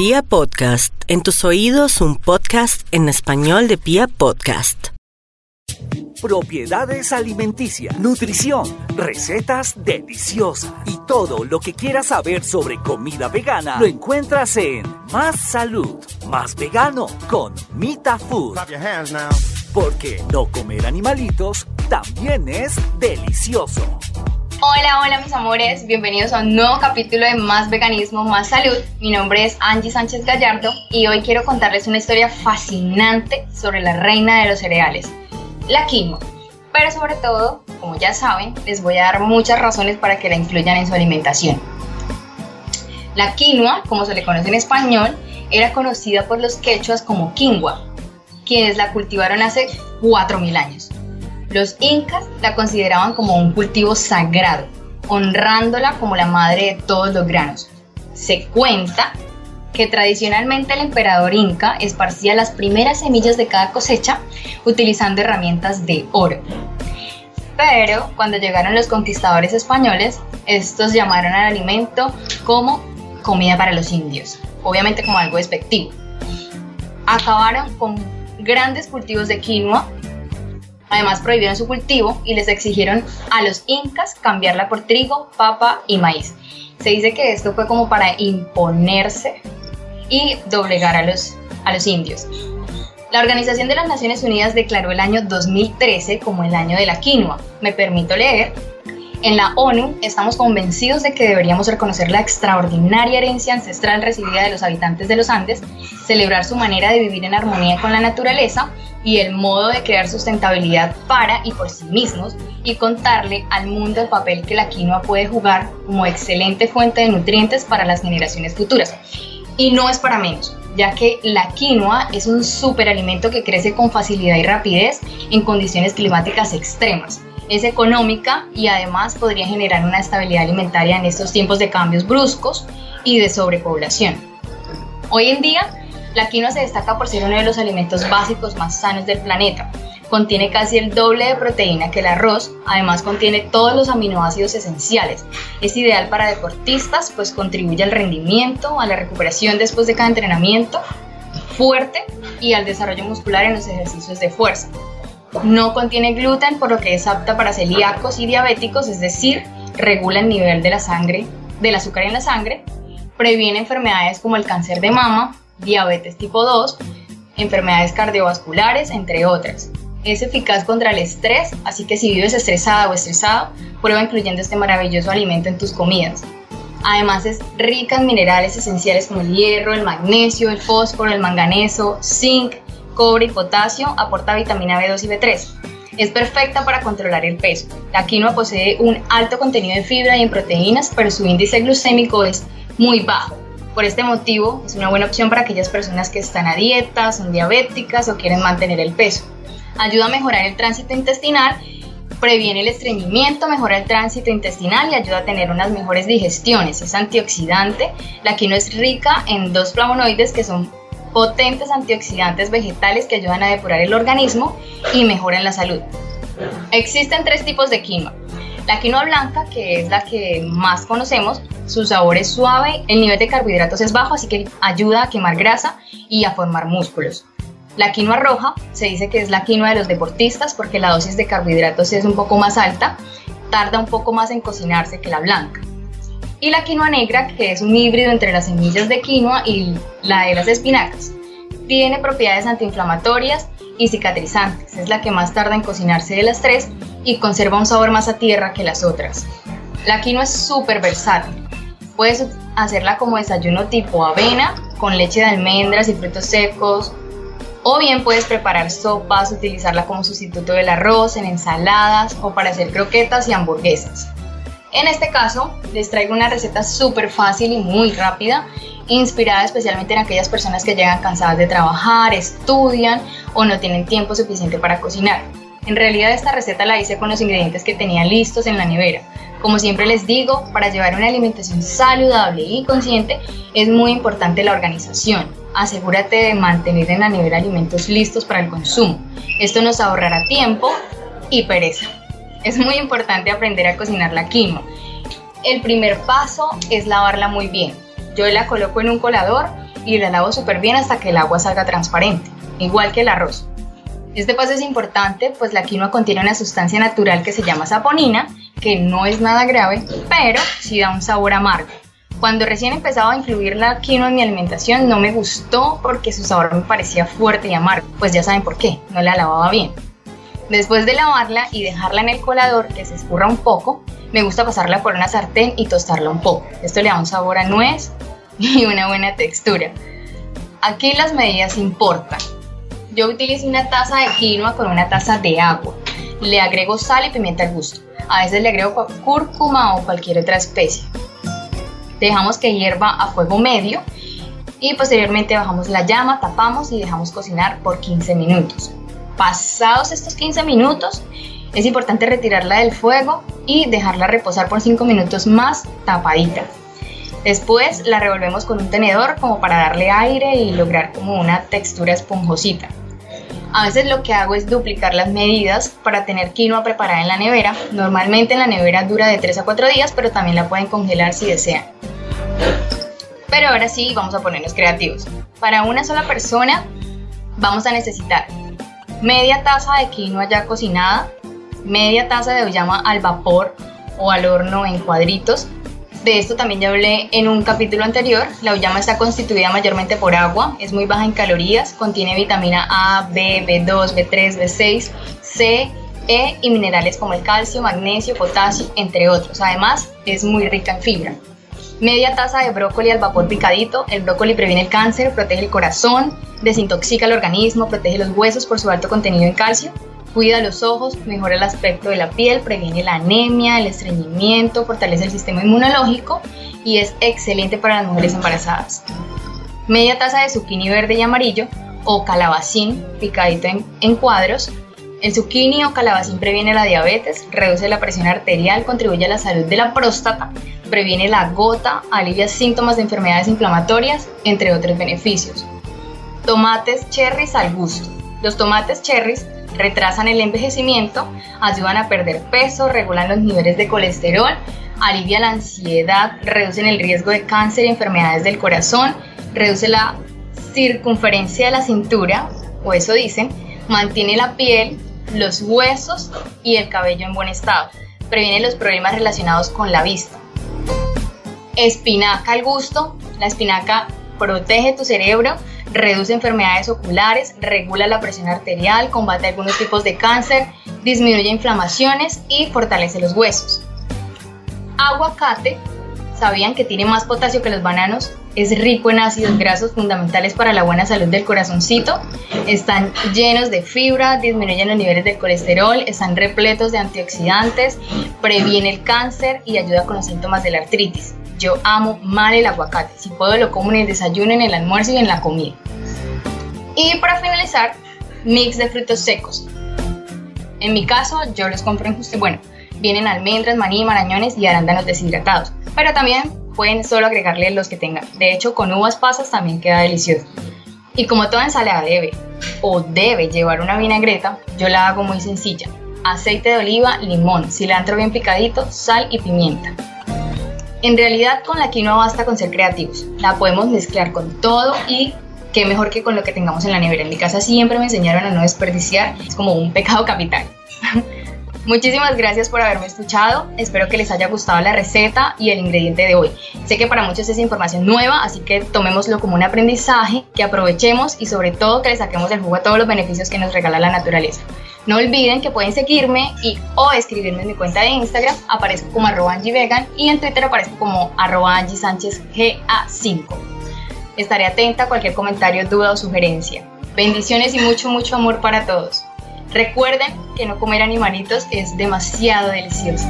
Pia Podcast, en tus oídos un podcast en español de Pia Podcast. Propiedades alimenticias, nutrición, recetas deliciosas y todo lo que quieras saber sobre comida vegana lo encuentras en Más Salud, Más Vegano con Mita Food. Clap your hands now. Porque no comer animalitos también es delicioso. Hola, hola mis amores, bienvenidos a un nuevo capítulo de Más Veganismo, Más Salud. Mi nombre es Angie Sánchez Gallardo y hoy quiero contarles una historia fascinante sobre la reina de los cereales, la quinoa. Pero sobre todo, como ya saben, les voy a dar muchas razones para que la incluyan en su alimentación. La quinoa, como se le conoce en español, era conocida por los quechuas como quingua, quienes la cultivaron hace 4.000 años. Los incas la consideraban como un cultivo sagrado, honrándola como la madre de todos los granos. Se cuenta que tradicionalmente el emperador inca esparcía las primeras semillas de cada cosecha utilizando herramientas de oro. Pero cuando llegaron los conquistadores españoles, estos llamaron al alimento como comida para los indios, obviamente como algo despectivo. Acabaron con grandes cultivos de quinoa Además prohibieron su cultivo y les exigieron a los incas cambiarla por trigo, papa y maíz. Se dice que esto fue como para imponerse y doblegar a los, a los indios. La Organización de las Naciones Unidas declaró el año 2013 como el año de la quinoa. Me permito leer en la ONU estamos convencidos de que deberíamos reconocer la extraordinaria herencia ancestral recibida de los habitantes de los Andes, celebrar su manera de vivir en armonía con la naturaleza y el modo de crear sustentabilidad para y por sí mismos y contarle al mundo el papel que la quinoa puede jugar como excelente fuente de nutrientes para las generaciones futuras. Y no es para menos, ya que la quinoa es un superalimento que crece con facilidad y rapidez en condiciones climáticas extremas es económica y además podría generar una estabilidad alimentaria en estos tiempos de cambios bruscos y de sobrepoblación. Hoy en día, la quinoa se destaca por ser uno de los alimentos básicos más sanos del planeta. Contiene casi el doble de proteína que el arroz, además contiene todos los aminoácidos esenciales. Es ideal para deportistas, pues contribuye al rendimiento, a la recuperación después de cada entrenamiento fuerte y al desarrollo muscular en los ejercicios de fuerza. No contiene gluten, por lo que es apta para celíacos y diabéticos, es decir, regula el nivel de la sangre, del azúcar en la sangre, previene enfermedades como el cáncer de mama, diabetes tipo 2, enfermedades cardiovasculares, entre otras. Es eficaz contra el estrés, así que si vives estresada o estresado, prueba incluyendo este maravilloso alimento en tus comidas. Además es rica en minerales esenciales como el hierro, el magnesio, el fósforo, el manganeso, zinc, cobre y potasio, aporta vitamina B2 y B3. Es perfecta para controlar el peso. La quinoa posee un alto contenido de fibra y en proteínas, pero su índice glucémico es muy bajo. Por este motivo, es una buena opción para aquellas personas que están a dieta, son diabéticas o quieren mantener el peso. Ayuda a mejorar el tránsito intestinal, previene el estreñimiento, mejora el tránsito intestinal y ayuda a tener unas mejores digestiones. Es antioxidante. La quinoa es rica en dos flavonoides que son potentes antioxidantes vegetales que ayudan a depurar el organismo y mejoran la salud. Existen tres tipos de quinoa. La quinoa blanca, que es la que más conocemos, su sabor es suave, el nivel de carbohidratos es bajo, así que ayuda a quemar grasa y a formar músculos. La quinoa roja se dice que es la quinoa de los deportistas porque la dosis de carbohidratos es un poco más alta, tarda un poco más en cocinarse que la blanca y la quinoa negra, que es un híbrido entre las semillas de quinoa y la de las espinacas. Tiene propiedades antiinflamatorias y cicatrizantes, es la que más tarda en cocinarse de las tres y conserva un sabor más a tierra que las otras. La quinoa es súper versátil. Puedes hacerla como desayuno tipo avena, con leche de almendras y frutos secos, o bien puedes preparar sopas, utilizarla como sustituto del arroz, en ensaladas o para hacer croquetas y hamburguesas. En este caso, les traigo una receta súper fácil y muy rápida, inspirada especialmente en aquellas personas que llegan cansadas de trabajar, estudian o no tienen tiempo suficiente para cocinar. En realidad esta receta la hice con los ingredientes que tenía listos en la nevera. Como siempre les digo, para llevar una alimentación saludable y consciente es muy importante la organización. Asegúrate de mantener en la nevera alimentos listos para el consumo. Esto nos ahorrará tiempo y pereza es muy importante aprender a cocinar la quinoa. El primer paso es lavarla muy bien. Yo la coloco en un colador y la lavo súper bien hasta que el agua salga transparente, igual que el arroz. Este paso es importante pues la quinoa contiene una sustancia natural que se llama saponina, que no es nada grave, pero sí da un sabor amargo. Cuando recién empezaba a incluir la quinoa en mi alimentación no me gustó porque su sabor me parecía fuerte y amargo, pues ya saben por qué, no la lavaba bien. Después de lavarla y dejarla en el colador que se escurra un poco, me gusta pasarla por una sartén y tostarla un poco. Esto le da un sabor a nuez y una buena textura. Aquí las medidas importan. Yo utilizo una taza de quinoa con una taza de agua. Le agrego sal y pimienta al gusto. A veces le agrego cúrcuma o cualquier otra especie. Dejamos que hierva a fuego medio y posteriormente bajamos la llama, tapamos y dejamos cocinar por 15 minutos. Pasados estos 15 minutos, es importante retirarla del fuego y dejarla reposar por 5 minutos más tapadita. Después la revolvemos con un tenedor como para darle aire y lograr como una textura esponjosita. A veces lo que hago es duplicar las medidas para tener quinoa preparada en la nevera. Normalmente en la nevera dura de 3 a 4 días, pero también la pueden congelar si desean. Pero ahora sí, vamos a ponernos creativos. Para una sola persona vamos a necesitar media taza de quinoa ya cocinada, media taza de uyama al vapor o al horno en cuadritos. De esto también ya hablé en un capítulo anterior. La uyama está constituida mayormente por agua, es muy baja en calorías, contiene vitamina A, B, B2, B3, B6, C, E y minerales como el calcio, magnesio, potasio, entre otros. Además, es muy rica en fibra. Media taza de brócoli al vapor picadito. El brócoli previene el cáncer, protege el corazón, desintoxica el organismo, protege los huesos por su alto contenido en calcio, cuida los ojos, mejora el aspecto de la piel, previene la anemia, el estreñimiento, fortalece el sistema inmunológico y es excelente para las mujeres embarazadas. Media taza de zucchini verde y amarillo o calabacín picadito en, en cuadros. El zucchini o calabacín previene la diabetes, reduce la presión arterial, contribuye a la salud de la próstata, previene la gota, alivia síntomas de enfermedades inflamatorias, entre otros beneficios. Tomates cherries al gusto. Los tomates cherries retrasan el envejecimiento, ayudan a perder peso, regulan los niveles de colesterol, alivia la ansiedad, reducen el riesgo de cáncer y enfermedades del corazón, reduce la circunferencia de la cintura, o eso dicen, mantiene la piel, los huesos y el cabello en buen estado, previene los problemas relacionados con la vista. Espinaca al gusto, la espinaca protege tu cerebro, reduce enfermedades oculares, regula la presión arterial, combate algunos tipos de cáncer, disminuye inflamaciones y fortalece los huesos. Aguacate, ¿sabían que tiene más potasio que los bananos? Es rico en ácidos grasos fundamentales para la buena salud del corazoncito. Están llenos de fibra, disminuyen los niveles de colesterol, están repletos de antioxidantes, previene el cáncer y ayuda con los síntomas de la artritis. Yo amo mal el aguacate. Si puedo lo como en el desayuno, en el almuerzo y en la comida. Y para finalizar, mix de frutos secos. En mi caso, yo los compro en justo. Bueno, vienen almendras, maní, marañones y arándanos deshidratados. Pero también pueden solo agregarle los que tengan. De hecho, con uvas pasas también queda delicioso. Y como toda ensalada debe o debe llevar una vinagreta, yo la hago muy sencilla. Aceite de oliva, limón, cilantro bien picadito, sal y pimienta. En realidad con la quinoa basta con ser creativos. La podemos mezclar con todo y qué mejor que con lo que tengamos en la nevera. En mi casa siempre me enseñaron a no desperdiciar. Es como un pecado capital. Muchísimas gracias por haberme escuchado. Espero que les haya gustado la receta y el ingrediente de hoy. Sé que para muchos es información nueva, así que tomémoslo como un aprendizaje, que aprovechemos y sobre todo que le saquemos del jugo a todos los beneficios que nos regala la naturaleza. No olviden que pueden seguirme y o escribirme en mi cuenta de Instagram, aparezco como arroba Vegan y en Twitter aparezco como arroba Angie Sánchez GA5. Estaré atenta a cualquier comentario, duda o sugerencia. Bendiciones y mucho, mucho amor para todos. Recuerden que no comer animalitos es demasiado delicioso.